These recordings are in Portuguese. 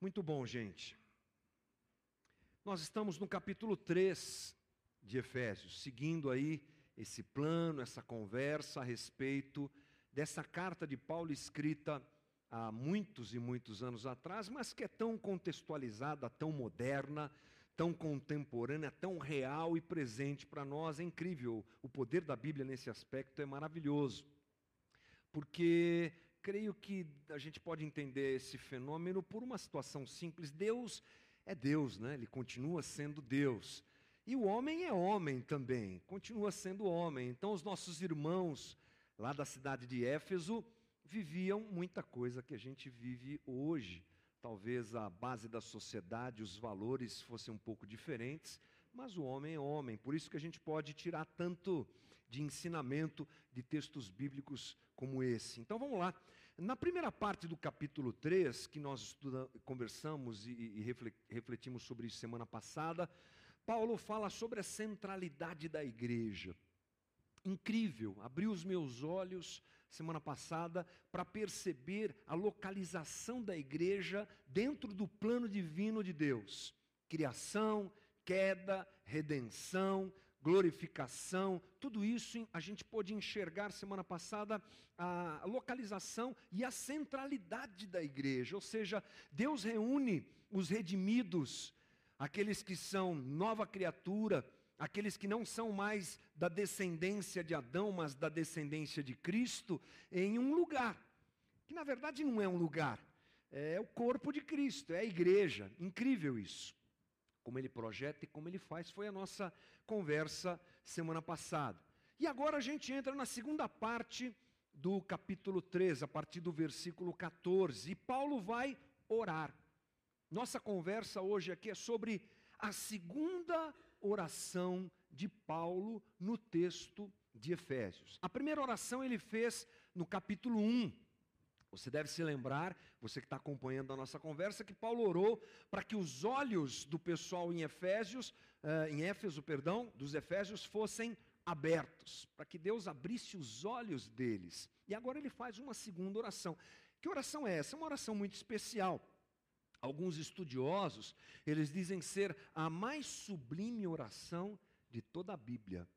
Muito bom, gente. Nós estamos no capítulo 3 de Efésios, seguindo aí esse plano, essa conversa a respeito dessa carta de Paulo escrita há muitos e muitos anos atrás, mas que é tão contextualizada, tão moderna, tão contemporânea, tão real e presente para nós. É incrível. O poder da Bíblia nesse aspecto é maravilhoso. Porque creio que a gente pode entender esse fenômeno por uma situação simples. Deus é Deus, né? Ele continua sendo Deus. E o homem é homem também, continua sendo homem. Então, os nossos irmãos lá da cidade de Éfeso viviam muita coisa que a gente vive hoje. Talvez a base da sociedade, os valores fossem um pouco diferentes, mas o homem é homem. Por isso que a gente pode tirar tanto de ensinamento de textos bíblicos como esse. Então vamos lá. Na primeira parte do capítulo 3, que nós conversamos e, e refletimos sobre isso semana passada, Paulo fala sobre a centralidade da igreja incrível, abriu os meus olhos semana passada para perceber a localização da igreja dentro do plano divino de Deus. Criação, queda, redenção, glorificação, tudo isso a gente pôde enxergar semana passada a localização e a centralidade da igreja, ou seja, Deus reúne os redimidos, aqueles que são nova criatura, aqueles que não são mais da descendência de Adão, mas da descendência de Cristo, em um lugar, que na verdade não é um lugar, é o corpo de Cristo, é a igreja. Incrível isso. Como ele projeta e como ele faz, foi a nossa conversa semana passada. E agora a gente entra na segunda parte do capítulo 3, a partir do versículo 14. E Paulo vai orar. Nossa conversa hoje aqui é sobre a segunda oração de Paulo no texto de Efésios. A primeira oração ele fez no capítulo 1. Você deve se lembrar, você que está acompanhando a nossa conversa, que Paulo orou para que os olhos do pessoal em Efésios, uh, em Éfeso, perdão, dos Efésios fossem abertos, para que Deus abrisse os olhos deles. E agora ele faz uma segunda oração. Que oração é essa? É uma oração muito especial. Alguns estudiosos, eles dizem ser a mais sublime oração de toda a Bíblia.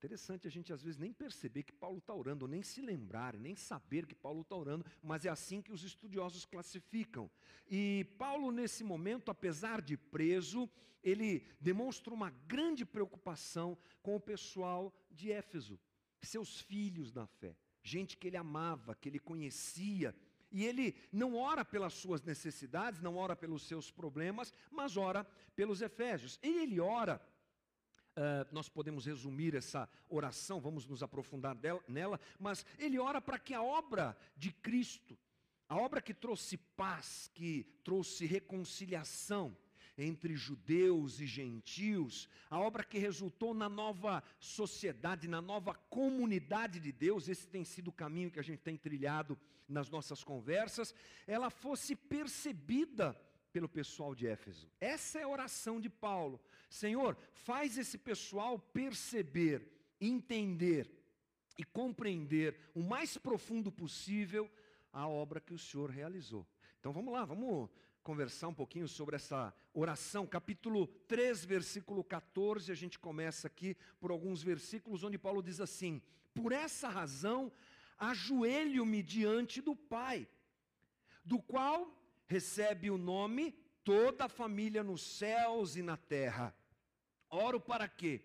Interessante a gente às vezes nem perceber que Paulo está orando, nem se lembrar, nem saber que Paulo está orando, mas é assim que os estudiosos classificam. E Paulo, nesse momento, apesar de preso, ele demonstra uma grande preocupação com o pessoal de Éfeso, seus filhos na fé, gente que ele amava, que ele conhecia e ele não ora pelas suas necessidades, não ora pelos seus problemas, mas ora pelos Efésios. E ele ora, uh, nós podemos resumir essa oração, vamos nos aprofundar dela, nela, mas ele ora para que a obra de Cristo, a obra que trouxe paz, que trouxe reconciliação, entre judeus e gentios, a obra que resultou na nova sociedade, na nova comunidade de Deus, esse tem sido o caminho que a gente tem trilhado nas nossas conversas, ela fosse percebida pelo pessoal de Éfeso. Essa é a oração de Paulo. Senhor, faz esse pessoal perceber, entender e compreender o mais profundo possível a obra que o Senhor realizou. Então vamos lá, vamos conversar um pouquinho sobre essa oração, capítulo 3, versículo 14. A gente começa aqui por alguns versículos onde Paulo diz assim: Por essa razão, ajoelho-me diante do Pai, do qual recebe o nome toda a família nos céus e na terra. Oro para quê?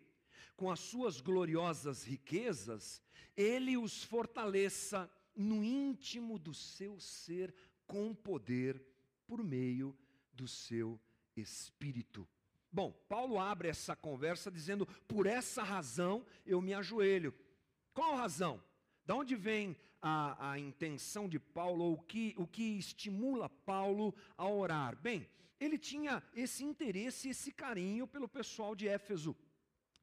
Com as suas gloriosas riquezas, ele os fortaleça no íntimo do seu ser com poder por meio do seu espírito. Bom, Paulo abre essa conversa dizendo: por essa razão eu me ajoelho. Qual razão? Da onde vem a, a intenção de Paulo, ou que, o que estimula Paulo a orar? Bem, ele tinha esse interesse, esse carinho pelo pessoal de Éfeso.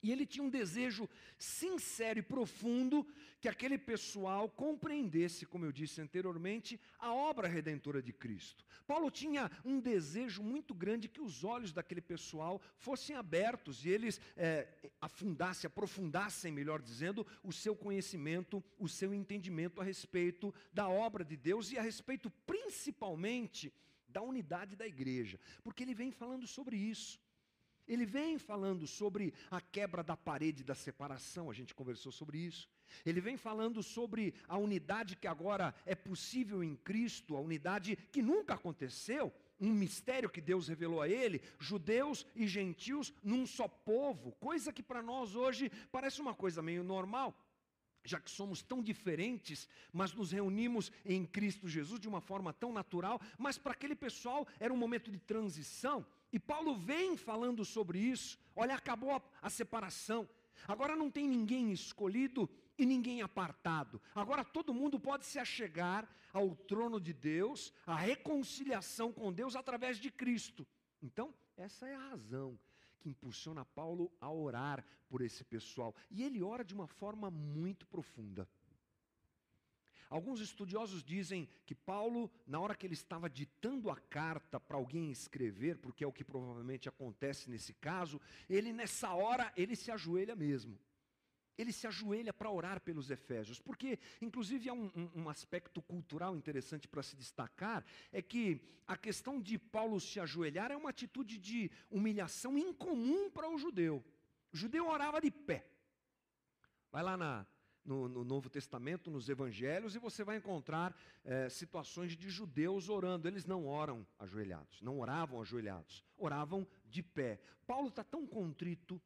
E ele tinha um desejo sincero e profundo que aquele pessoal compreendesse, como eu disse anteriormente, a obra redentora de Cristo. Paulo tinha um desejo muito grande que os olhos daquele pessoal fossem abertos e eles é, afundassem, aprofundassem, melhor dizendo, o seu conhecimento, o seu entendimento a respeito da obra de Deus e a respeito principalmente da unidade da igreja, porque ele vem falando sobre isso. Ele vem falando sobre a quebra da parede da separação, a gente conversou sobre isso. Ele vem falando sobre a unidade que agora é possível em Cristo, a unidade que nunca aconteceu, um mistério que Deus revelou a ele, judeus e gentios num só povo, coisa que para nós hoje parece uma coisa meio normal já que somos tão diferentes, mas nos reunimos em Cristo Jesus de uma forma tão natural, mas para aquele pessoal era um momento de transição, e Paulo vem falando sobre isso. Olha, acabou a, a separação, agora não tem ninguém escolhido e ninguém apartado, agora todo mundo pode se achegar ao trono de Deus, a reconciliação com Deus através de Cristo. Então, essa é a razão que impulsiona Paulo a orar por esse pessoal. E ele ora de uma forma muito profunda. Alguns estudiosos dizem que Paulo, na hora que ele estava ditando a carta para alguém escrever, porque é o que provavelmente acontece nesse caso, ele nessa hora ele se ajoelha mesmo ele se ajoelha para orar pelos Efésios, porque, inclusive, há um, um, um aspecto cultural interessante para se destacar: é que a questão de Paulo se ajoelhar é uma atitude de humilhação incomum para o judeu. O judeu orava de pé. Vai lá na, no, no, Novo Testamento, nos Evangelhos, e você vai encontrar é, situações de judeus orando. Eles não oram ajoelhados, não oravam ajoelhados, oravam de pé. Paulo está tão contrito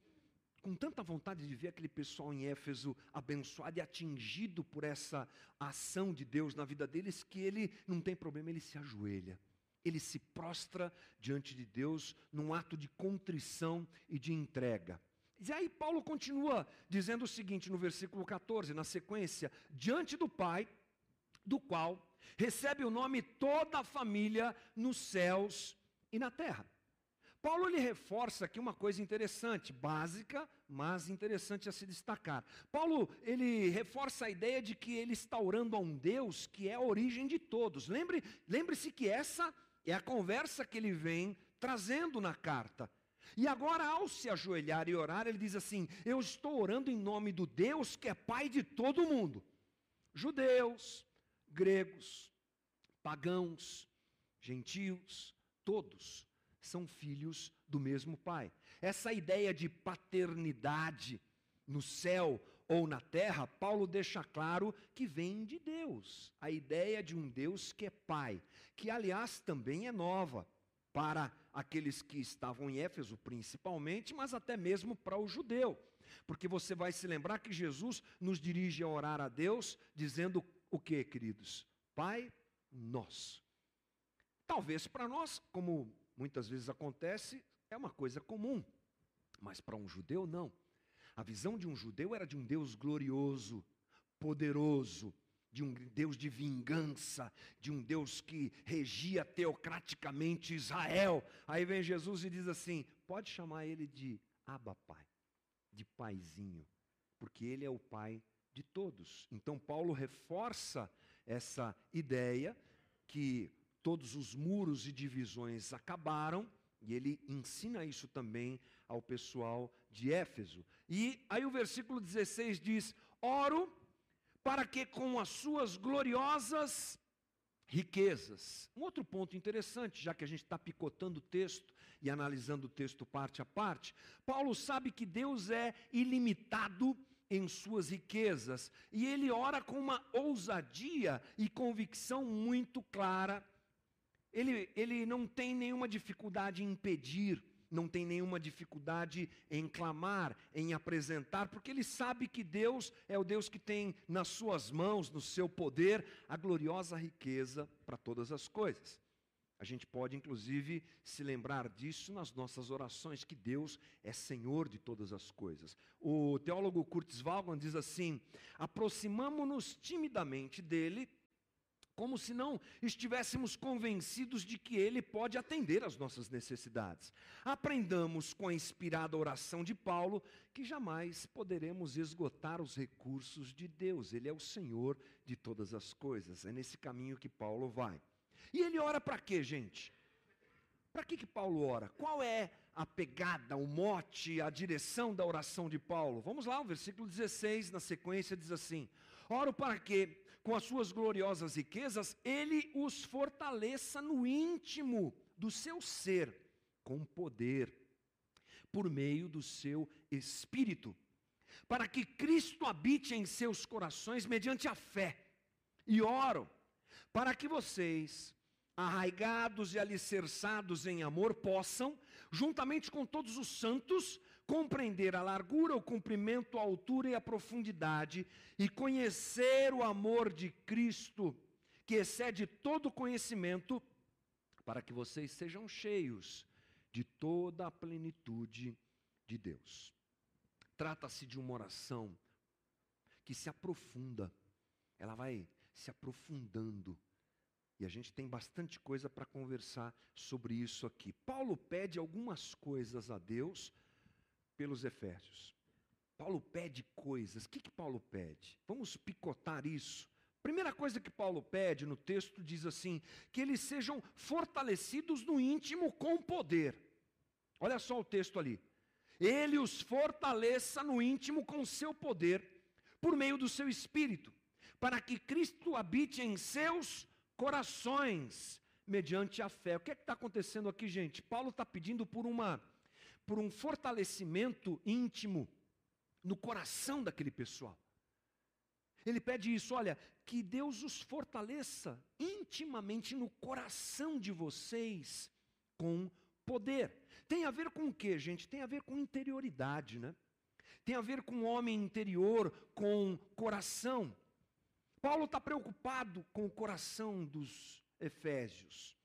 com tanta vontade de ver aquele pessoal em Éfeso abençoado e atingido por essa ação de Deus na vida deles, que ele não tem problema, ele se ajoelha. Ele se prostra diante de Deus num ato de contrição e de entrega. E aí Paulo continua dizendo o seguinte no versículo 14, na sequência: diante do Pai, do qual recebe o nome toda a família nos céus e na terra. Paulo lhe reforça aqui uma coisa interessante, básica, mas interessante a se destacar. Paulo, ele reforça a ideia de que ele está orando a um Deus que é a origem de todos. Lembre, lembre-se que essa é a conversa que ele vem trazendo na carta. E agora, ao se ajoelhar e orar, ele diz assim: Eu estou orando em nome do Deus que é Pai de todo mundo. Judeus, gregos, pagãos, gentios, todos são filhos do mesmo Pai. Essa ideia de paternidade no céu ou na terra, Paulo deixa claro que vem de Deus. A ideia de um Deus que é Pai, que aliás também é nova para aqueles que estavam em Éfeso principalmente, mas até mesmo para o judeu. Porque você vai se lembrar que Jesus nos dirige a orar a Deus dizendo o que, queridos? Pai nosso. Talvez para nós, como muitas vezes acontece, é uma coisa comum. Mas para um judeu, não. A visão de um judeu era de um Deus glorioso, poderoso, de um Deus de vingança, de um Deus que regia teocraticamente Israel. Aí vem Jesus e diz assim: pode chamar ele de Abba Pai, de paizinho, porque ele é o pai de todos. Então Paulo reforça essa ideia que todos os muros e divisões acabaram, e ele ensina isso também ao pessoal de Éfeso. E aí o versículo 16 diz: Oro para que com as suas gloriosas riquezas. Um outro ponto interessante, já que a gente está picotando o texto e analisando o texto parte a parte, Paulo sabe que Deus é ilimitado em suas riquezas, e ele ora com uma ousadia e convicção muito clara ele, ele não tem nenhuma dificuldade em pedir, não tem nenhuma dificuldade em clamar, em apresentar, porque ele sabe que Deus é o Deus que tem nas suas mãos, no seu poder, a gloriosa riqueza para todas as coisas. A gente pode, inclusive, se lembrar disso nas nossas orações, que Deus é Senhor de todas as coisas. O teólogo Kurtz Wallmann diz assim: aproximamo-nos timidamente dele como se não estivéssemos convencidos de que Ele pode atender às nossas necessidades. Aprendamos com a inspirada oração de Paulo que jamais poderemos esgotar os recursos de Deus, Ele é o Senhor de todas as coisas. É nesse caminho que Paulo vai. E ele ora para quê, gente? Para que, que Paulo ora? Qual é a pegada, o mote, a direção da oração de Paulo? Vamos lá, o versículo 16, na sequência, diz assim: Oro para que com as suas gloriosas riquezas, ele os fortaleça no íntimo do seu ser, com poder, por meio do seu espírito, para que Cristo habite em seus corações mediante a fé. E oro para que vocês, arraigados e alicerçados em amor, possam, juntamente com todos os santos, compreender a largura, o comprimento, a altura e a profundidade, e conhecer o amor de Cristo, que excede todo conhecimento, para que vocês sejam cheios de toda a plenitude de Deus. Trata-se de uma oração que se aprofunda, ela vai se aprofundando e a gente tem bastante coisa para conversar sobre isso aqui. Paulo pede algumas coisas a Deus pelos Efésios. Paulo pede coisas. O que, que Paulo pede? Vamos picotar isso. Primeira coisa que Paulo pede no texto diz assim: que eles sejam fortalecidos no íntimo com poder. Olha só o texto ali. Ele os fortaleça no íntimo com seu poder, por meio do seu espírito, para que Cristo habite em seus corações mediante a fé. O que é está acontecendo aqui, gente? Paulo está pedindo por, uma, por um fortalecimento íntimo no coração daquele pessoal. Ele pede isso, olha, que Deus os fortaleça intimamente no coração de vocês com poder. Tem a ver com o que, gente? Tem a ver com interioridade, né? Tem a ver com homem interior, com coração. Paulo está preocupado com o coração dos Efésios.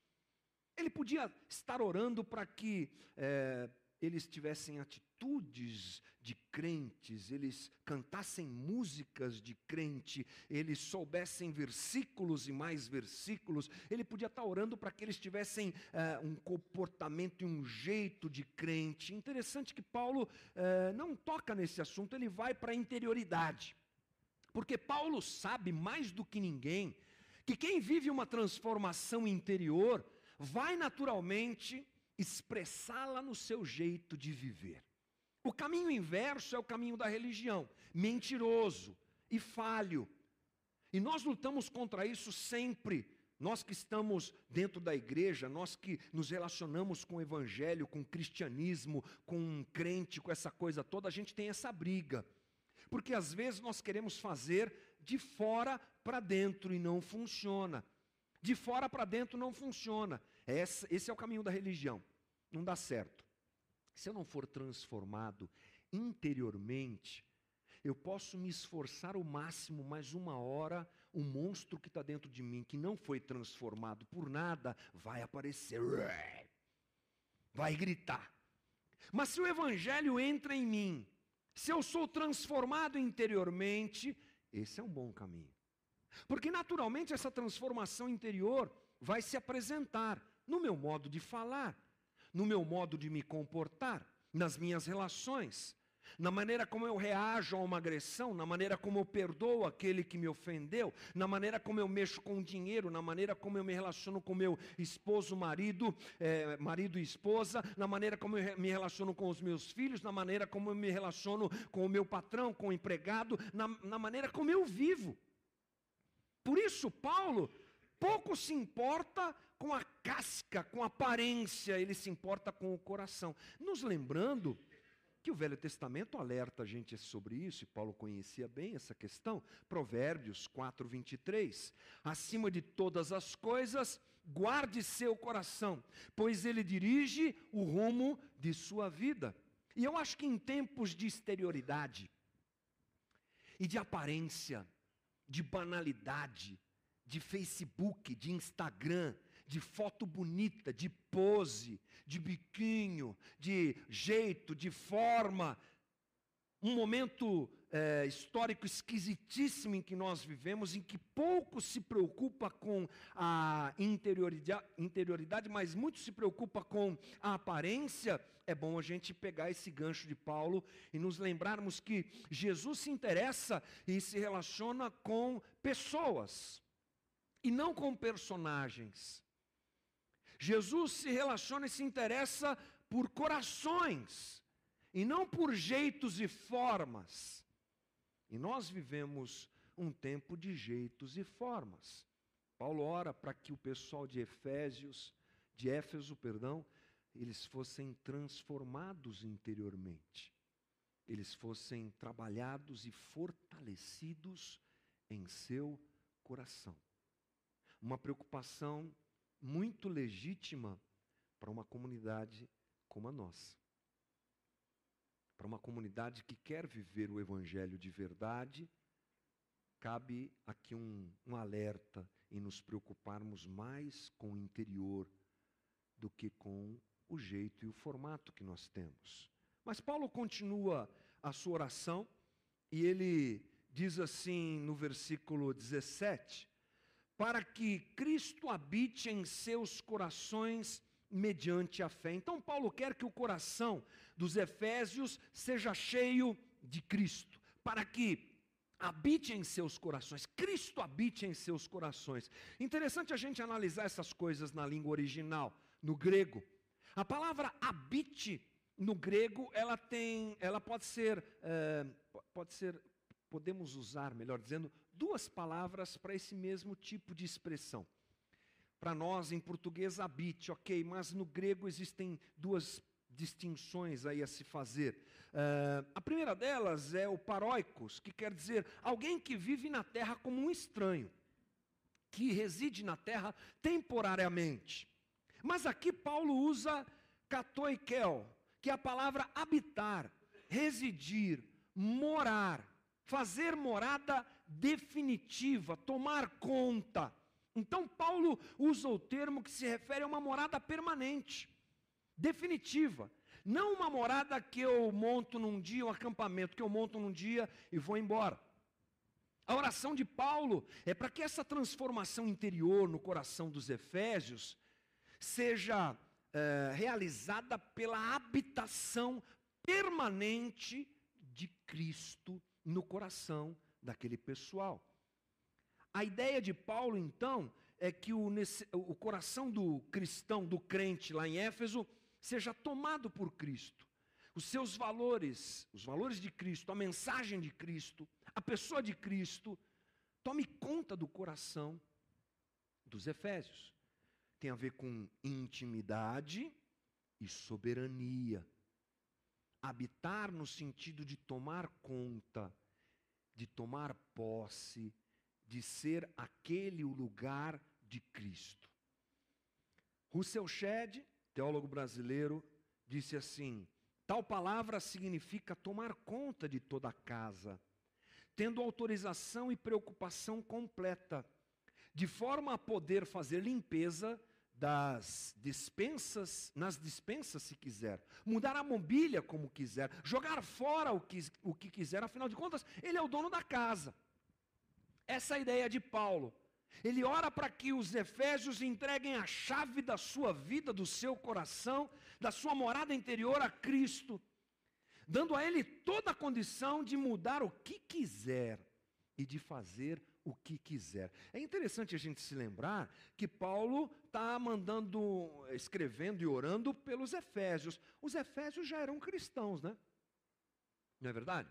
Ele podia estar orando para que é, eles tivessem atitudes de crentes, eles cantassem músicas de crente, eles soubessem versículos e mais versículos. Ele podia estar orando para que eles tivessem é, um comportamento e um jeito de crente. Interessante que Paulo é, não toca nesse assunto, ele vai para a interioridade. Porque Paulo sabe mais do que ninguém que quem vive uma transformação interior vai naturalmente expressá-la no seu jeito de viver. O caminho inverso é o caminho da religião, mentiroso e falho. E nós lutamos contra isso sempre. Nós que estamos dentro da igreja, nós que nos relacionamos com o evangelho, com o cristianismo, com um crente, com essa coisa toda, a gente tem essa briga. Porque às vezes nós queremos fazer de fora para dentro e não funciona. De fora para dentro não funciona. Esse, esse é o caminho da religião. Não dá certo. Se eu não for transformado interiormente, eu posso me esforçar o máximo, mas uma hora, o monstro que está dentro de mim, que não foi transformado por nada, vai aparecer. Vai gritar. Mas se o evangelho entra em mim, se eu sou transformado interiormente, esse é um bom caminho. Porque naturalmente essa transformação interior vai se apresentar no meu modo de falar, no meu modo de me comportar, nas minhas relações na maneira como eu reajo a uma agressão, na maneira como eu perdoo aquele que me ofendeu, na maneira como eu mexo com o dinheiro, na maneira como eu me relaciono com meu esposo, marido, é, marido e esposa, na maneira como eu me relaciono com os meus filhos, na maneira como eu me relaciono com o meu patrão, com o empregado, na, na maneira como eu vivo. Por isso, Paulo pouco se importa com a casca, com aparência, ele se importa com o coração. Nos lembrando que o Velho Testamento alerta a gente sobre isso, e Paulo conhecia bem essa questão. Provérbios 4, 23. Acima de todas as coisas, guarde seu coração, pois ele dirige o rumo de sua vida. E eu acho que em tempos de exterioridade, e de aparência, de banalidade, de Facebook, de Instagram, de foto bonita, de pose, de biquinho, de jeito, de forma. Um momento é, histórico esquisitíssimo em que nós vivemos, em que pouco se preocupa com a interioridade, interioridade, mas muito se preocupa com a aparência. É bom a gente pegar esse gancho de Paulo e nos lembrarmos que Jesus se interessa e se relaciona com pessoas e não com personagens. Jesus se relaciona e se interessa por corações, e não por jeitos e formas. E nós vivemos um tempo de jeitos e formas. Paulo ora para que o pessoal de Efésios, de Éfeso, perdão, eles fossem transformados interiormente. Eles fossem trabalhados e fortalecidos em seu coração. Uma preocupação muito legítima para uma comunidade como a nossa. Para uma comunidade que quer viver o Evangelho de verdade, cabe aqui um, um alerta em nos preocuparmos mais com o interior do que com o jeito e o formato que nós temos. Mas Paulo continua a sua oração e ele diz assim no versículo 17: Para que Cristo habite em seus corações mediante a fé. Então, Paulo quer que o coração dos Efésios seja cheio de Cristo, para que habite em seus corações, Cristo habite em seus corações. Interessante a gente analisar essas coisas na língua original, no grego. A palavra habite no grego, ela tem, ela pode ser, é, pode ser, podemos usar, melhor dizendo, duas palavras para esse mesmo tipo de expressão. Para nós, em português, habite, ok, mas no grego existem duas distinções aí a se fazer. Uh, a primeira delas é o paróicos, que quer dizer alguém que vive na terra como um estranho, que reside na terra temporariamente. Mas aqui Paulo usa katoikel, que é a palavra habitar, residir, morar, fazer morada definitiva, tomar conta. Então, Paulo usa o termo que se refere a uma morada permanente, definitiva. Não uma morada que eu monto num dia, um acampamento que eu monto num dia e vou embora. A oração de Paulo é para que essa transformação interior no coração dos Efésios seja é, realizada pela habitação permanente de Cristo no coração daquele pessoal. A ideia de Paulo, então, é que o, o coração do cristão, do crente lá em Éfeso, seja tomado por Cristo. Os seus valores, os valores de Cristo, a mensagem de Cristo, a pessoa de Cristo, tome conta do coração dos Efésios. Tem a ver com intimidade e soberania. Habitar no sentido de tomar conta, de tomar posse, de ser aquele o lugar de Cristo. Russell Shedd, teólogo brasileiro, disse assim: tal palavra significa tomar conta de toda a casa, tendo autorização e preocupação completa, de forma a poder fazer limpeza das dispensas, nas dispensas se quiser, mudar a mobília como quiser, jogar fora o que, o que quiser, afinal de contas, ele é o dono da casa. Essa é a ideia de Paulo. Ele ora para que os efésios entreguem a chave da sua vida, do seu coração, da sua morada interior a Cristo, dando a ele toda a condição de mudar o que quiser e de fazer o que quiser. É interessante a gente se lembrar que Paulo está mandando, escrevendo e orando pelos efésios. Os efésios já eram cristãos, né? Não é verdade?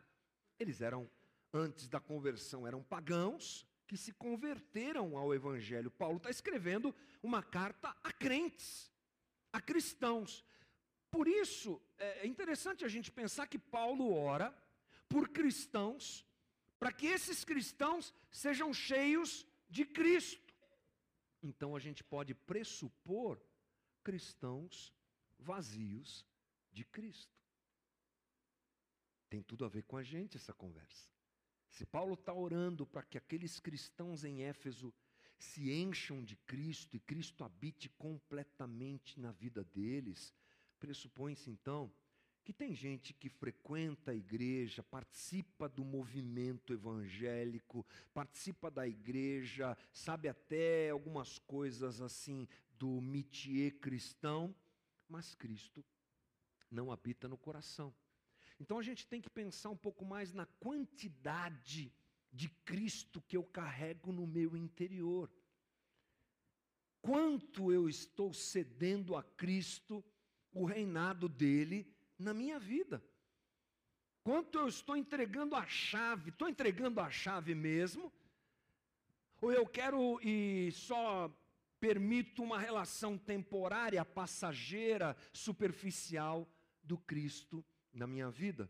Eles eram antes da conversão eram pagãos que se converteram ao Evangelho. Paulo está escrevendo uma carta a crentes, a cristãos. Por isso, é interessante a gente pensar que Paulo ora por cristãos, para que esses cristãos sejam cheios de Cristo. Então a gente pode pressupor cristãos vazios de Cristo. Tem tudo a ver com a gente essa conversa. Se Paulo está orando para que aqueles cristãos em Éfeso se encham de Cristo e Cristo habite completamente na vida deles, pressupõe-se então que tem gente que frequenta a igreja, participa do movimento evangélico, participa da igreja, sabe até algumas coisas assim do métier cristão, mas Cristo não habita no coração. Então a gente tem que pensar um pouco mais na quantidade de Cristo que eu carrego no meu interior. Quanto eu estou cedendo a Cristo o reinado dele na minha vida. Quanto eu estou entregando a chave? Estou entregando a chave mesmo? Ou eu quero e só permito uma relação temporária, passageira, superficial do Cristo na minha vida?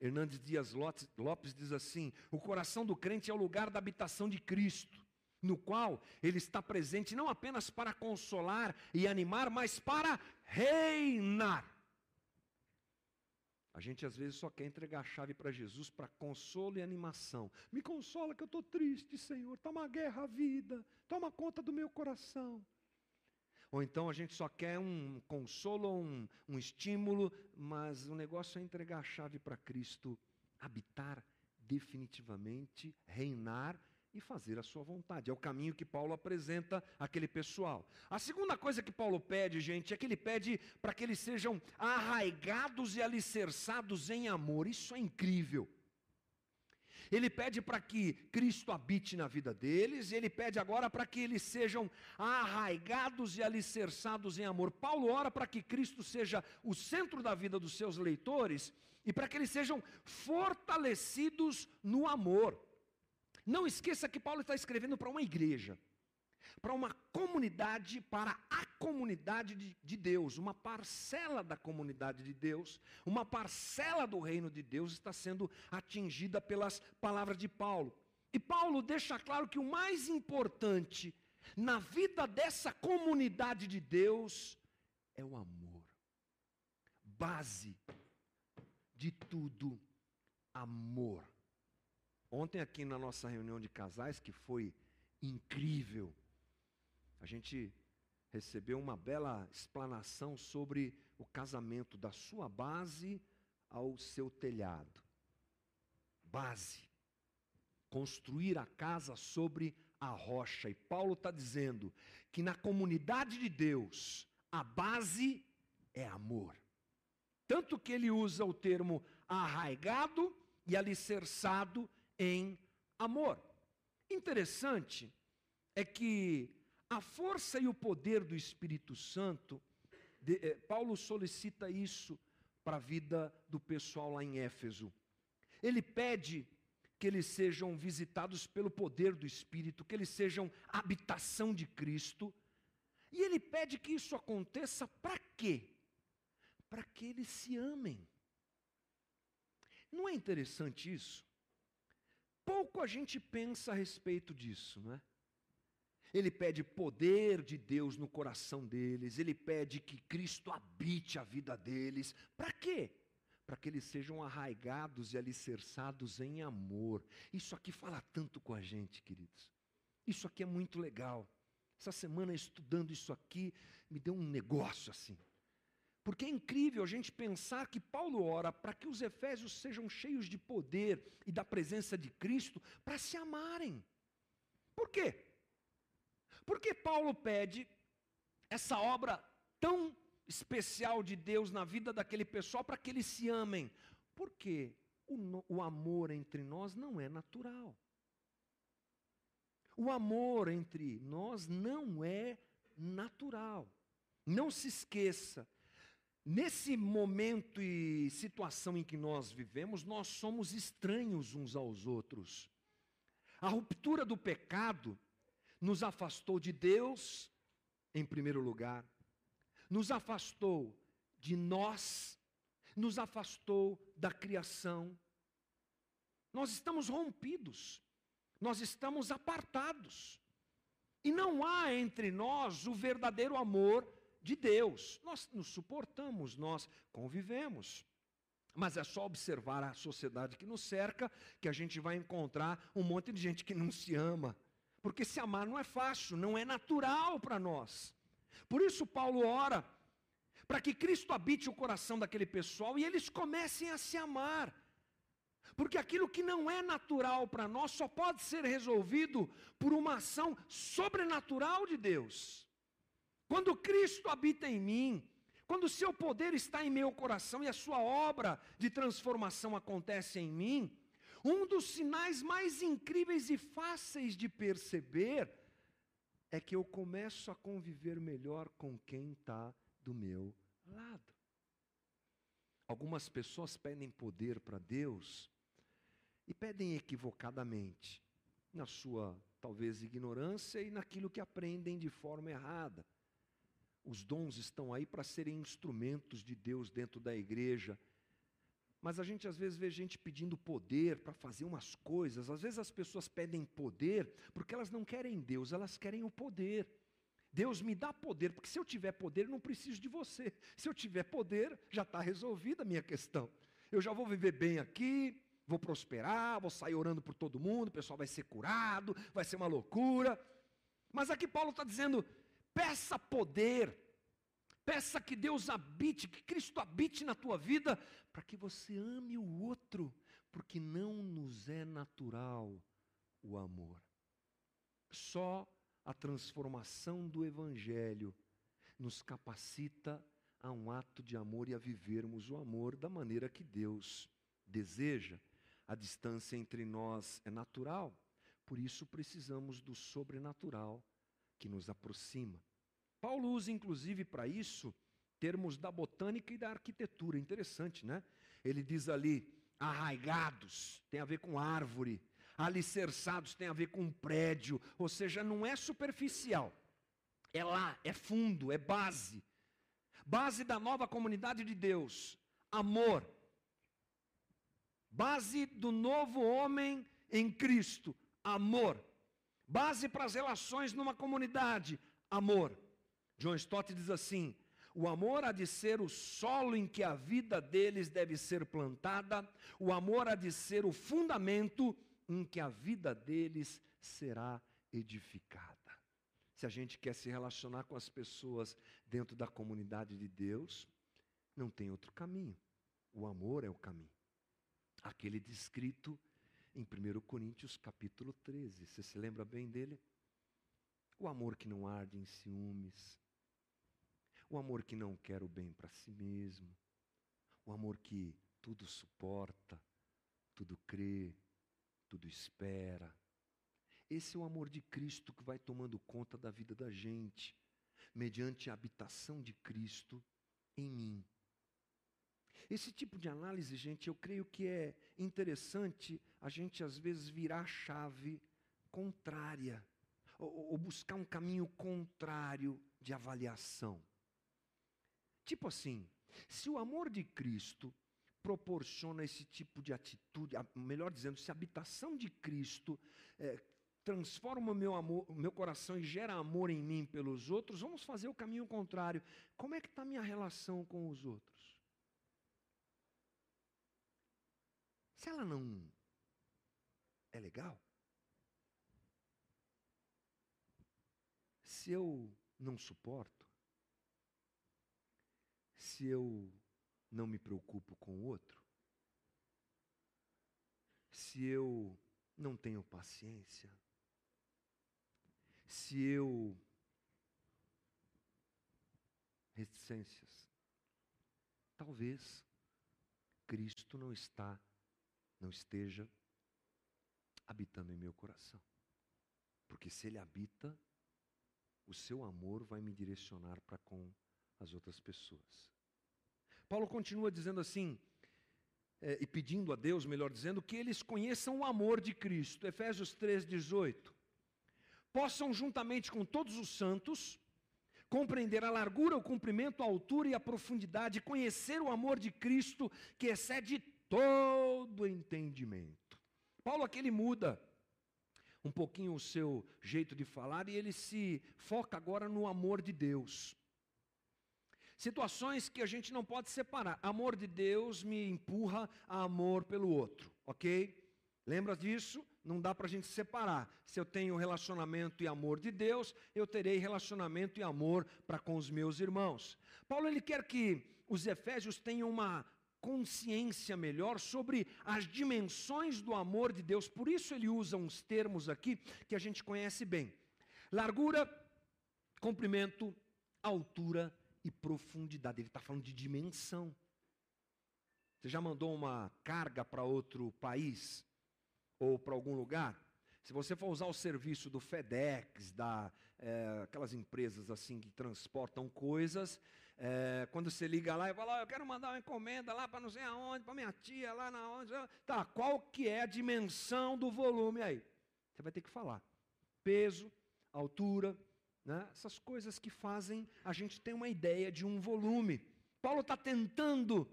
Hernandes Dias Lopes diz assim: o coração do crente é o lugar da habitação de Cristo, no qual ele está presente não apenas para consolar e animar, mas para reinar. A gente às vezes só quer entregar a chave para Jesus para consolo e animação. Me consola que eu estou triste, Senhor. Está uma guerra a vida. Toma conta do meu coração. Ou então a gente só quer um consolo, um, um estímulo, mas o negócio é entregar a chave para Cristo habitar definitivamente, reinar e fazer a sua vontade. É o caminho que Paulo apresenta àquele pessoal. A segunda coisa que Paulo pede, gente, é que ele pede para que eles sejam arraigados e alicerçados em amor. Isso é incrível. Ele pede para que Cristo habite na vida deles, e ele pede agora para que eles sejam arraigados e alicerçados em amor. Paulo ora para que Cristo seja o centro da vida dos seus leitores e para que eles sejam fortalecidos no amor. Não esqueça que Paulo está escrevendo para uma igreja, para uma comunidade, para a comunidade de, de, Deus, uma parcela da comunidade de Deus, uma parcela do reino de Deus está sendo atingida pelas palavras de Paulo. E Paulo deixa claro que o mais importante na vida dessa comunidade de Deus é o amor. Base de tudo, amor. Ontem, aqui na nossa reunião de casais, que foi incrível, a gente recebeu uma bela explanação sobre o casamento da sua base ao seu telhado. Base. Construir a casa sobre a rocha. E Paulo está dizendo que na comunidade de Deus, a base é amor. Tanto que ele usa o termo arraigado e alicerçado em amor. Interessante é que a força e o poder do Espírito Santo, de, eh, Paulo solicita isso para a vida do pessoal lá em Éfeso. Ele pede que eles sejam visitados pelo poder do Espírito, que eles sejam habitação de Cristo. E ele pede que isso aconteça para quê? Para que eles se amem. Não é interessante isso? Pouco a gente pensa a respeito disso, não é? Ele pede poder de Deus no coração deles, ele pede que Cristo habite a vida deles. Para quê? Para que eles sejam arraigados e alicerçados em amor. Isso aqui fala tanto com a gente, queridos. Isso aqui é muito legal. Essa semana estudando isso aqui, me deu um negócio assim. Porque é incrível a gente pensar que Paulo ora para que os efésios sejam cheios de poder e da presença de Cristo para se amarem. Por quê? Porque Paulo pede essa obra tão especial de Deus na vida daquele pessoal para que eles se amem. Porque o, o amor entre nós não é natural. O amor entre nós não é natural. Não se esqueça Nesse momento e situação em que nós vivemos, nós somos estranhos uns aos outros. A ruptura do pecado nos afastou de Deus, em primeiro lugar, nos afastou de nós, nos afastou da criação. Nós estamos rompidos, nós estamos apartados. E não há entre nós o verdadeiro amor de Deus. Nós nos suportamos, nós convivemos. Mas é só observar a sociedade que nos cerca que a gente vai encontrar um monte de gente que não se ama. Porque se amar não é fácil, não é natural para nós. Por isso Paulo ora para que Cristo habite o coração daquele pessoal e eles comecem a se amar. Porque aquilo que não é natural para nós só pode ser resolvido por uma ação sobrenatural de Deus. Quando Cristo habita em mim, quando o seu poder está em meu coração e a sua obra de transformação acontece em mim, um dos sinais mais incríveis e fáceis de perceber é que eu começo a conviver melhor com quem está do meu lado. Algumas pessoas pedem poder para Deus e pedem equivocadamente, na sua talvez ignorância e naquilo que aprendem de forma errada. Os dons estão aí para serem instrumentos de Deus dentro da igreja. Mas a gente às vezes vê gente pedindo poder para fazer umas coisas. Às vezes as pessoas pedem poder porque elas não querem Deus, elas querem o poder. Deus me dá poder, porque se eu tiver poder, eu não preciso de você. Se eu tiver poder, já está resolvida a minha questão. Eu já vou viver bem aqui, vou prosperar, vou sair orando por todo mundo, o pessoal vai ser curado, vai ser uma loucura. Mas aqui Paulo está dizendo: peça poder, peça que Deus habite, que Cristo habite na tua vida, para que você ame o outro, porque não nos é natural o amor. Só a transformação do Evangelho nos capacita a um ato de amor e a vivermos o amor da maneira que Deus deseja. A distância entre nós é natural, por isso precisamos do sobrenatural que nos aproxima. Paulo usa inclusive para isso termos da botânica e da arquitetura, interessante, né? Ele diz ali arraigados, tem a ver com árvore, alicerçados tem a ver com prédio, ou seja, não é superficial. É lá, é fundo, é base. Base da nova comunidade de Deus, amor. Base do novo homem em Cristo, amor. Base para as relações numa comunidade, amor. John Stott diz assim: o amor há de ser o solo em que a vida deles deve ser plantada, o amor há de ser o fundamento em que a vida deles será edificada. Se a gente quer se relacionar com as pessoas dentro da comunidade de Deus, não tem outro caminho. O amor é o caminho. Aquele descrito em 1 Coríntios capítulo 13. Você se lembra bem dele? O amor que não arde em ciúmes. O amor que não quer o bem para si mesmo. O amor que tudo suporta, tudo crê, tudo espera. Esse é o amor de Cristo que vai tomando conta da vida da gente, mediante a habitação de Cristo em mim. Esse tipo de análise, gente, eu creio que é interessante a gente às vezes virar a chave contrária, ou, ou buscar um caminho contrário de avaliação. Tipo assim, se o amor de Cristo proporciona esse tipo de atitude, melhor dizendo, se a habitação de Cristo é, transforma o meu, amor, meu coração e gera amor em mim pelos outros, vamos fazer o caminho contrário. Como é que está a minha relação com os outros? Se ela não é legal, se eu não suporto, se eu não me preocupo com o outro? Se eu não tenho paciência? Se eu. reticências? Talvez Cristo não está, não esteja habitando em meu coração. Porque se Ele habita, o seu amor vai me direcionar para com as outras pessoas. Paulo continua dizendo assim, é, e pedindo a Deus, melhor dizendo, que eles conheçam o amor de Cristo. Efésios 3,18. Possam, juntamente com todos os santos, compreender a largura, o comprimento, a altura e a profundidade, conhecer o amor de Cristo que excede todo entendimento. Paulo aqui ele muda um pouquinho o seu jeito de falar e ele se foca agora no amor de Deus. Situações que a gente não pode separar. Amor de Deus me empurra a amor pelo outro, ok? Lembra disso? Não dá para a gente separar. Se eu tenho relacionamento e amor de Deus, eu terei relacionamento e amor para com os meus irmãos. Paulo ele quer que os efésios tenham uma consciência melhor sobre as dimensões do amor de Deus. Por isso ele usa uns termos aqui que a gente conhece bem: largura, comprimento, altura e profundidade. Ele está falando de dimensão. Você já mandou uma carga para outro país? Ou para algum lugar? Se você for usar o serviço do FedEx, da, é, aquelas empresas assim que transportam coisas, É, quando você liga lá e fala, oh, eu quero mandar uma encomenda lá para não sei aonde, para minha tia lá na onde. Tá, qual que é a dimensão do volume aí? Você vai ter que falar. Peso, altura, né? essas coisas que fazem a gente ter uma ideia de um volume. Paulo está tentando,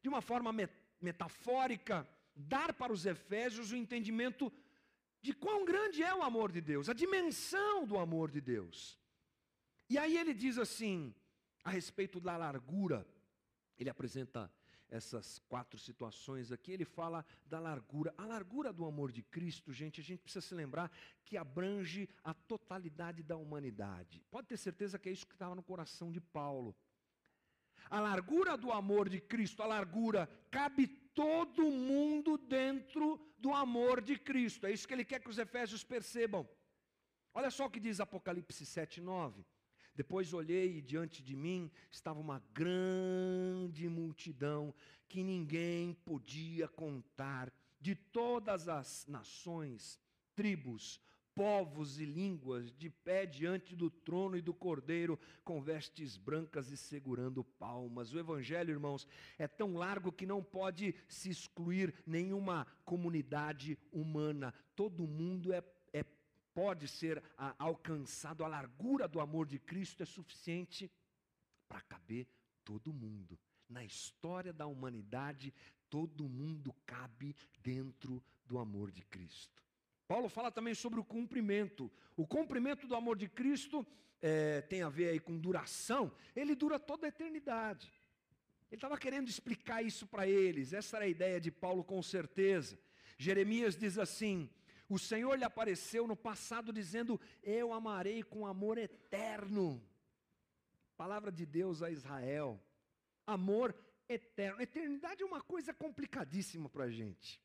de uma forma metafórica, dar para os efésios o entendimento de quão grande é o amor de Deus, a dimensão do amor de Deus. E aí ele diz assim, a respeito da largura, ele apresenta essas quatro situações aqui, ele fala da largura. A largura do amor de Cristo, gente, a gente precisa se lembrar que abrange a totalidade da humanidade. Pode ter certeza que é isso que estava no coração de Paulo. A largura do amor de Cristo, a largura cabe todo mundo dentro do amor de Cristo. É isso que ele quer que os efésios percebam. Olha só o que diz Apocalipse 7, 9. Depois olhei e diante de mim estava uma grande multidão que ninguém podia contar, de todas as nações, tribos, povos e línguas, de pé diante do trono e do cordeiro, com vestes brancas e segurando palmas. O evangelho, irmãos, é tão largo que não pode se excluir nenhuma comunidade humana. Todo mundo é, pode ser a, alcançado. A largura do amor de Cristo é suficiente para caber todo mundo. Na história da humanidade, todo mundo cabe dentro do amor de Cristo. Paulo fala também sobre o cumprimento. O cumprimento do amor de Cristo é, tem a ver aí com duração. Ele dura toda a eternidade. Ele estava querendo explicar isso para eles. Essa era a ideia de Paulo, com certeza. Jeremias diz assim: O Senhor lhe apareceu no passado, dizendo: Eu amarei com amor eterno. Palavra de Deus a Israel. Amor eterno. Eternidade é uma coisa complicadíssima para a gente.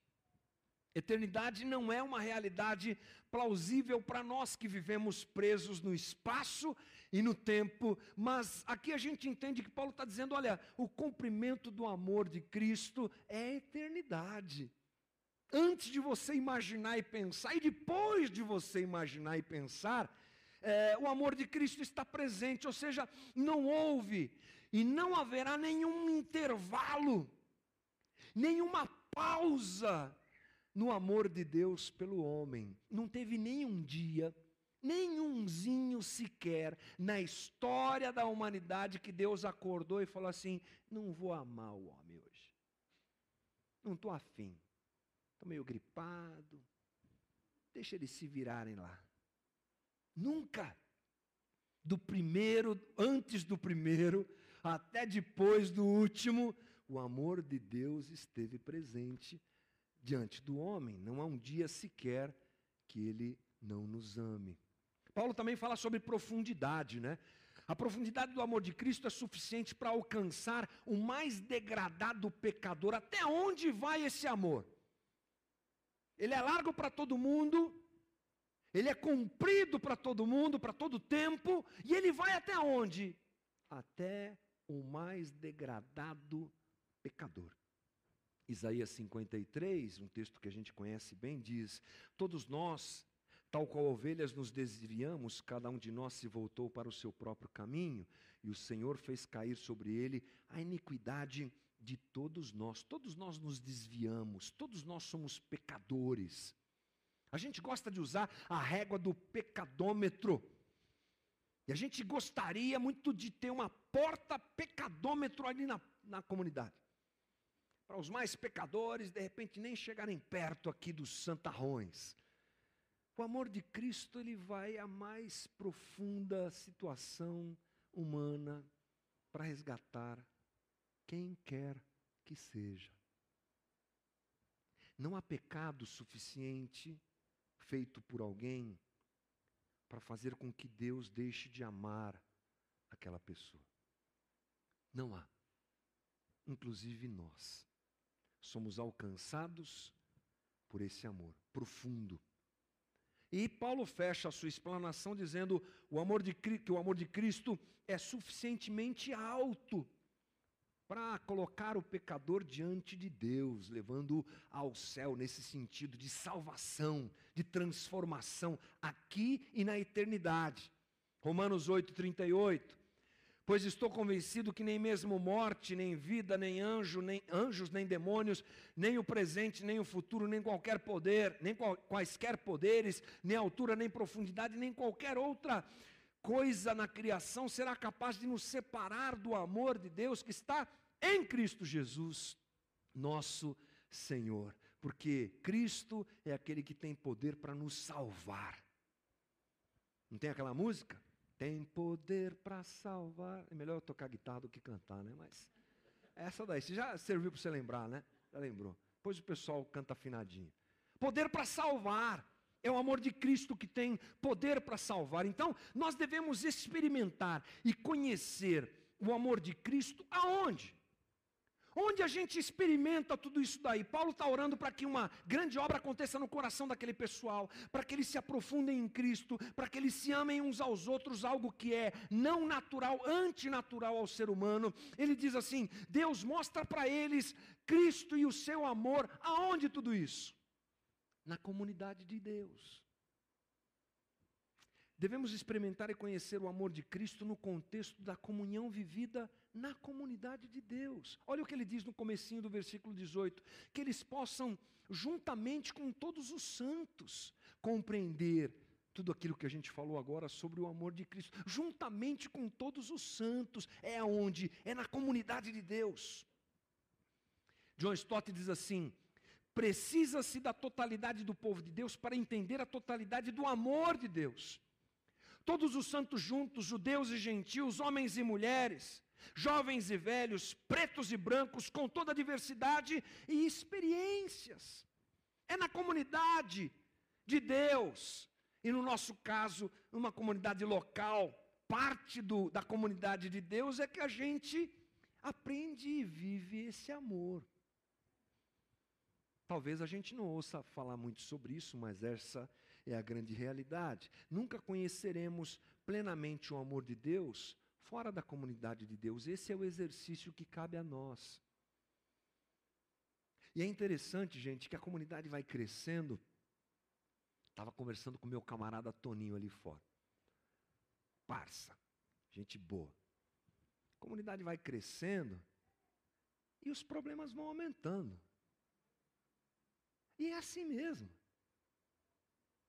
Eternidade não é uma realidade plausível para nós que vivemos presos no espaço e no tempo, mas aqui a gente entende que Paulo está dizendo: olha, o cumprimento do amor de Cristo é eternidade. Antes de você imaginar e pensar, e depois de você imaginar e pensar, é, o amor de Cristo está presente, ou seja, não houve e não haverá nenhum intervalo, nenhuma pausa no amor de Deus pelo homem. Não teve nenhum dia, nenhumzinho sequer na história da humanidade que Deus acordou e falou assim: não vou amar o homem hoje. Não estou afim. Estou meio gripado. Deixa eles se virarem lá. Nunca. Do primeiro, antes do primeiro, até depois do último, o amor de Deus esteve presente diante do homem. Não há um dia sequer que ele não nos ame. Paulo também fala sobre profundidade, né? A profundidade do amor de Cristo é suficiente para alcançar o mais degradado pecador. Até onde vai esse amor? Ele é largo para todo mundo, ele é comprido para todo mundo, para todo tempo, e ele vai até onde? Até o mais degradado pecador. Isaías 53, um texto que a gente conhece bem, diz: Todos nós, tal qual ovelhas, nos desviamos, cada um de nós se voltou para o seu próprio caminho, e o Senhor fez cair sobre ele a iniquidade de todos nós. Todos nós nos desviamos, todos nós somos pecadores. A gente gosta de usar a régua do pecadômetro. E a gente gostaria muito de ter uma porta pecadômetro ali na, na comunidade para os mais pecadores, de repente nem chegarem perto aqui dos santarrões. O amor de Cristo, ele vai à mais profunda situação humana para resgatar quem quer que seja. Não há pecado suficiente feito por alguém para fazer com que Deus deixe de amar aquela pessoa. Não há. Inclusive nós somos alcançados por esse amor profundo. E Paulo fecha a sua explanação dizendo o amor de, que o amor de Cristo é suficientemente alto para colocar o pecador diante de Deus, levando-o ao céu nesse sentido de salvação, de transformação aqui e na eternidade. Romanos 8:38 Pois estou convencido que nem mesmo morte, nem vida, nem anjo, nem anjos, nem demônios, nem o presente, nem o futuro, nem qualquer poder, nem quaisquer poderes, nem altura, nem profundidade, nem qualquer outra coisa na criação será capaz de nos separar do amor de Deus que está em Cristo Jesus, nosso Senhor. Porque Cristo é aquele que tem poder para nos salvar. Não tem aquela música? Tem poder para salvar. É melhor eu tocar guitarra do que cantar, né? Mas essa daí, você já serviu para você lembrar, né? Já lembrou. Depois o pessoal canta afinadinho. Poder para salvar. É o amor de Cristo que tem poder para salvar. Então, nós devemos experimentar e conhecer o amor de Cristo aonde? Onde a gente experimenta tudo isso daí? Paulo está orando para que uma grande obra aconteça no coração daquele pessoal, para que eles se aprofundem em Cristo, para que eles se amem uns aos outros, algo que é não natural, antinatural ao ser humano. Ele diz assim: Deus mostra para eles Cristo e o seu amor. Aonde tudo isso? Na comunidade de Deus. Devemos experimentar e conhecer o amor de Cristo no contexto da comunhão vivida na comunidade de Deus. Olha o que ele diz no comecinho do versículo 18, que eles possam juntamente com todos os santos compreender tudo aquilo que a gente falou agora sobre o amor de Cristo, juntamente com todos os santos, é aonde? É na comunidade de Deus. John Stott diz assim: precisa-se da totalidade do povo de Deus para entender a totalidade do amor de Deus todos os santos juntos, judeus e gentios, homens e mulheres, jovens e velhos, pretos e brancos, com toda a diversidade e experiências. É na comunidade de Deus, e no nosso caso, numa comunidade local, parte do, da comunidade de Deus, é que a gente aprende e vive esse amor. Talvez a gente não ouça falar muito sobre isso, mas essa é a grande realidade. Nunca conheceremos plenamente o amor de Deus fora da comunidade de Deus. Esse é o exercício que cabe a nós. E é interessante, gente, que a comunidade vai crescendo. Estava conversando com meu camarada Toninho ali fora. Parça, gente boa. A comunidade vai crescendo e os problemas vão aumentando. E é assim mesmo.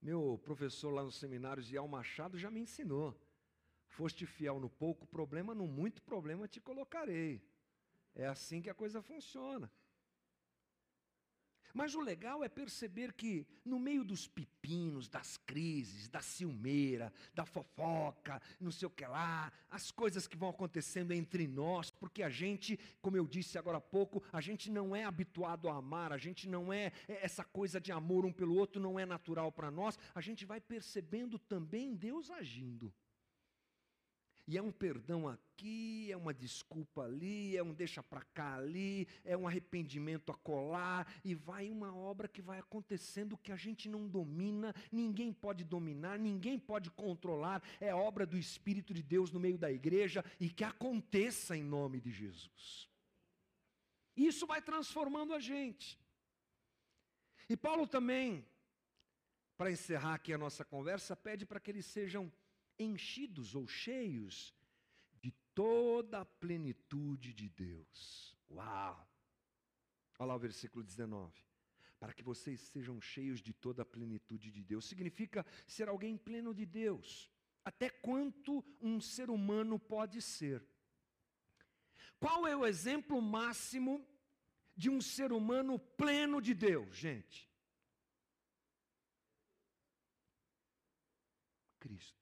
Meu professor lá no seminário, Zial Machado, já me ensinou. Foste fiel no pouco problema, no muito problema te colocarei. É assim que a coisa funciona. Mas o legal é perceber que, no meio dos pepinos, das crises, da ciumeira, da fofoca, não sei o que lá, as coisas que vão acontecendo entre nós, porque a gente, como eu disse agora há pouco, a gente não é habituado a amar, a gente não é, é essa coisa de amor um pelo outro, não é natural para nós, a gente vai percebendo também Deus agindo. E é um perdão aqui, é uma desculpa ali, é um deixa para cá ali, é um arrependimento a colar, e vai uma obra que vai acontecendo que a gente não domina, ninguém pode dominar, ninguém pode controlar, é obra do Espírito de Deus no meio da igreja e que aconteça em nome de Jesus. Isso vai transformando a gente. E Paulo também, para encerrar aqui a nossa conversa, pede para que eles sejam enchidos ou cheios de toda a plenitude de Deus. Uau! Olha lá o versículo 19. Para que vocês sejam cheios de toda a plenitude de Deus. Significa ser alguém pleno de Deus. Até quanto um ser humano pode ser. Qual é o exemplo máximo de um ser humano pleno de Deus, gente? Cristo.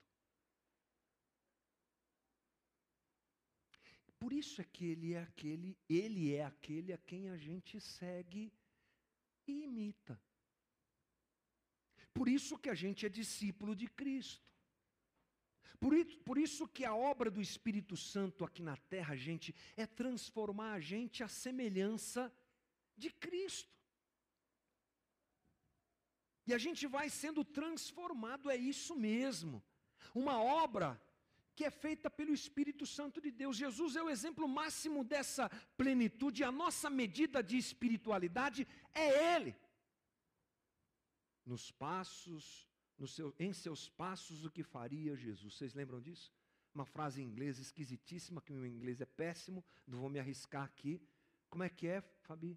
Por isso é que ele é aquele, ele é aquele a quem a gente segue e imita. Por isso que a gente é discípulo de Cristo. Por isso, por isso que a obra do Espírito Santo aqui na terra, gente, é transformar a gente à semelhança de Cristo. E a gente vai sendo transformado, é isso mesmo. Uma obra que é feita pelo Espírito Santo de Deus. Jesus é o exemplo máximo dessa plenitude, a nossa medida de espiritualidade é Ele. Nos passos, no seu, em seus passos, o que faria Jesus? Vocês lembram disso? uma frase em inglês esquisitíssima, que o meu inglês é péssimo, não vou me arriscar aqui. Como é que é, Fabi?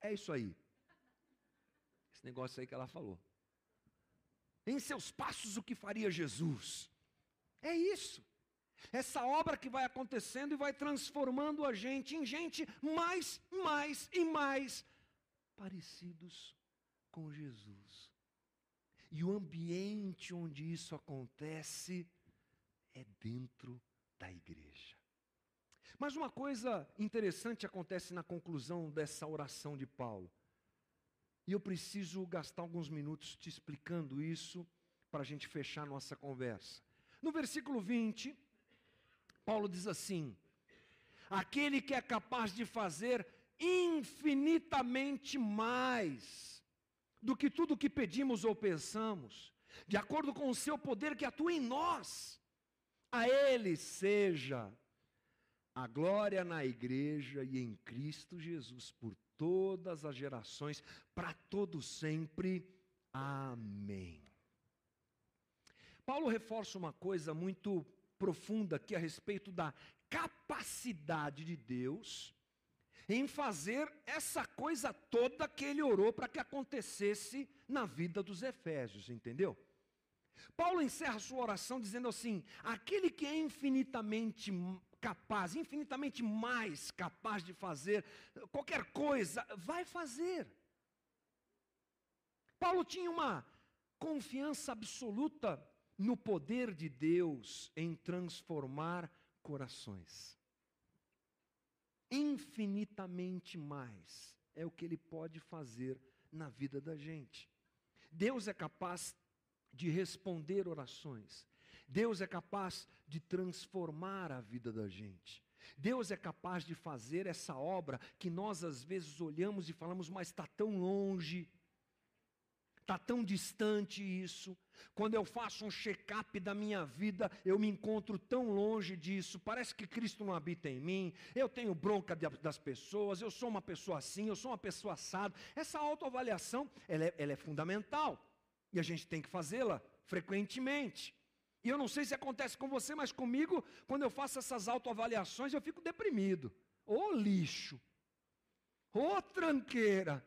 É isso aí. Esse negócio aí que ela falou. Em seus passos, o que faria Jesus? É isso. Essa obra que vai acontecendo e vai transformando a gente em gente mais, mais e mais parecidos com Jesus. E o ambiente onde isso acontece é dentro da igreja. Mas uma coisa interessante acontece na conclusão dessa oração de Paulo. E eu preciso gastar alguns minutos te explicando isso para a gente fechar nossa conversa. No versículo 20, Paulo diz assim: Aquele que é capaz de fazer infinitamente mais do que tudo que pedimos ou pensamos, de acordo com o seu poder que atua em nós, a Ele seja a glória na igreja e em Cristo Jesus por todas as gerações, para todo sempre. Amém. Paulo reforça uma coisa muito profunda aqui a respeito da capacidade de Deus em fazer essa coisa toda que ele orou para que acontecesse na vida dos Efésios, entendeu? Paulo encerra sua oração dizendo assim: aquele que é infinitamente capaz, infinitamente mais capaz de fazer qualquer coisa, vai fazer. Paulo tinha uma confiança absoluta no poder de Deus em transformar corações. Infinitamente mais é o que ele pode fazer na vida da gente. Deus é capaz de responder orações. Deus é capaz de transformar a vida da gente. Deus é capaz de fazer essa obra que nós às vezes olhamos e falamos, mas está tão longe, está tão distante isso. Quando eu faço um check-up da minha vida, eu me encontro tão longe disso. Parece que Cristo não habita em mim. Eu tenho bronca das pessoas. Eu sou uma pessoa assim. Eu sou uma pessoa assada. Essa autoavaliação, ela é, ela é fundamental e a gente tem que fazê-la frequentemente. E eu não sei se acontece com você, mas comigo, quando eu faço essas autoavaliações, eu fico deprimido. Ô lixo! Ô tranqueira!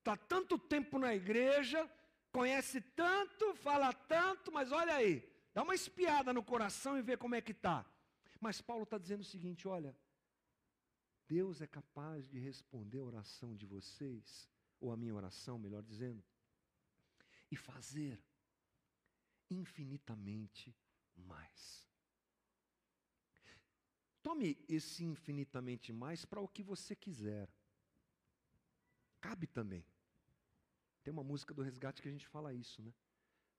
Está tanto tempo na igreja, conhece tanto, fala tanto, mas olha aí, dá uma espiada no coração e vê como é que está. Mas Paulo está dizendo o seguinte: olha, Deus é capaz de responder a oração de vocês, ou a minha oração, melhor dizendo, e fazer infinitamente mais. Tome esse infinitamente mais para o que você quiser. Cabe também. Tem uma música do resgate que a gente fala isso, né?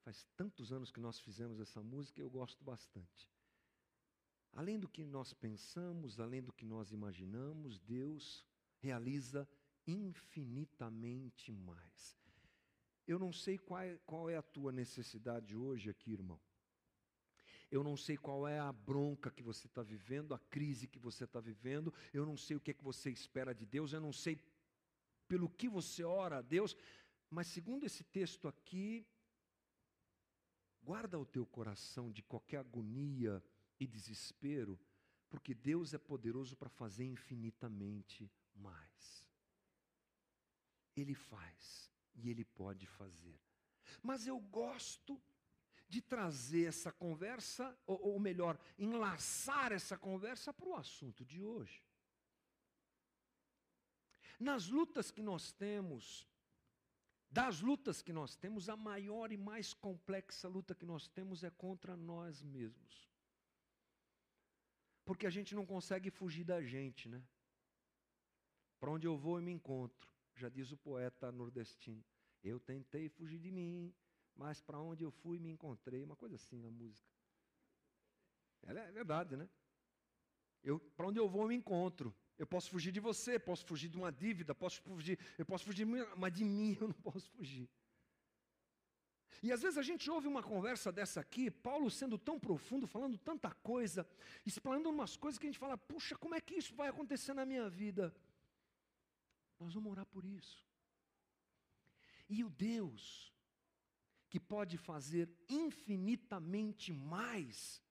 Faz tantos anos que nós fizemos essa música e eu gosto bastante. Além do que nós pensamos, além do que nós imaginamos, Deus realiza infinitamente mais. Eu não sei qual é, qual é a tua necessidade hoje aqui, irmão. Eu não sei qual é a bronca que você está vivendo, a crise que você está vivendo. Eu não sei o que é que você espera de Deus. Eu não sei pelo que você ora a Deus. Mas segundo esse texto aqui, guarda o teu coração de qualquer agonia e desespero, porque Deus é poderoso para fazer infinitamente mais. Ele faz e ele pode fazer. Mas eu gosto de trazer essa conversa, ou, ou melhor, enlaçar essa conversa para o assunto de hoje. Nas lutas que nós temos, das lutas que nós temos, a maior e mais complexa luta que nós temos é contra nós mesmos. Porque a gente não consegue fugir da gente, né? Para onde eu vou, eu me encontro. Já diz o poeta nordestino. Eu tentei fugir de mim, mas para onde eu fui me encontrei. Uma coisa assim na música. Ela é verdade, né? Para onde eu vou eu me encontro. Eu posso fugir de você, posso fugir de uma dívida, posso fugir, eu posso fugir, mas de mim eu não posso fugir. E às vezes a gente ouve uma conversa dessa aqui, Paulo sendo tão profundo, falando tanta coisa, explanando umas coisas que a gente fala, puxa, como é que isso vai acontecer na minha vida? Nós vamos orar por isso. E o Deus que pode fazer infinitamente mais,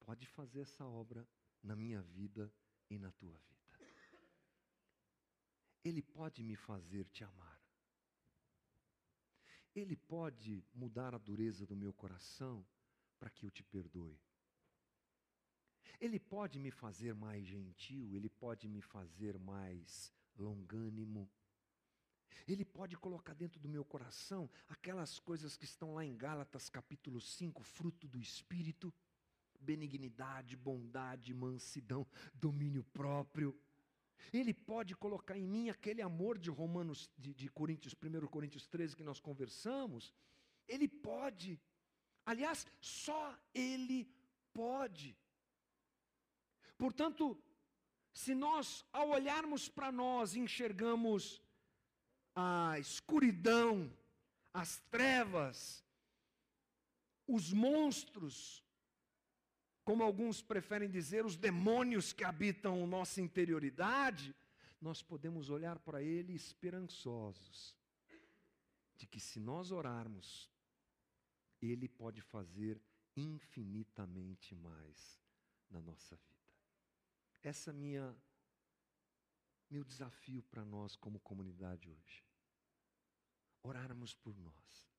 pode fazer essa obra na minha vida e na tua vida. Ele pode me fazer te amar. Ele pode mudar a dureza do meu coração para que eu te perdoe. Ele pode me fazer mais gentil, ele pode me fazer mais longânimo. Ele pode colocar dentro do meu coração aquelas coisas que estão lá em Gálatas capítulo 5, fruto do Espírito, benignidade, bondade, mansidão, domínio próprio. Ele pode colocar em mim aquele amor de Romanos, de, de Coríntios, 1 Coríntios 13 que nós conversamos. Ele pode. Aliás, só Ele pode. Portanto, se nós, ao olharmos para nós, enxergamos a escuridão, as trevas, os monstros, como alguns preferem dizer, os demônios que habitam nossa interioridade, nós podemos olhar para ele esperançosos, de que se nós orarmos, ele pode fazer infinitamente mais na nossa vida. Essa minha meu desafio para nós como comunidade hoje. Orarmos por nós.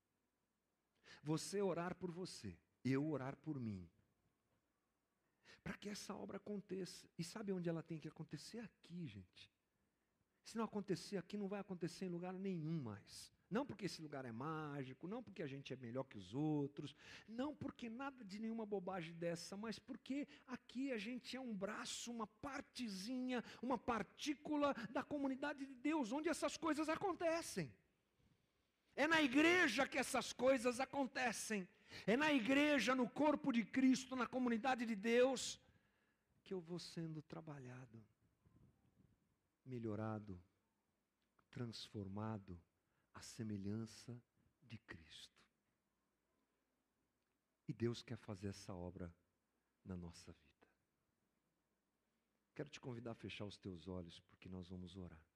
Você orar por você, eu orar por mim. Para que essa obra aconteça. E sabe onde ela tem que acontecer? Aqui, gente. Se não acontecer aqui, não vai acontecer em lugar nenhum mais. Não porque esse lugar é mágico, não porque a gente é melhor que os outros, não porque nada de nenhuma bobagem dessa, mas porque aqui a gente é um braço, uma partezinha, uma partícula da comunidade de Deus, onde essas coisas acontecem. É na igreja que essas coisas acontecem. É na igreja, no corpo de Cristo, na comunidade de Deus, que eu vou sendo trabalhado, melhorado, transformado a semelhança de Cristo. E Deus quer fazer essa obra na nossa vida. Quero te convidar a fechar os teus olhos, porque nós vamos orar.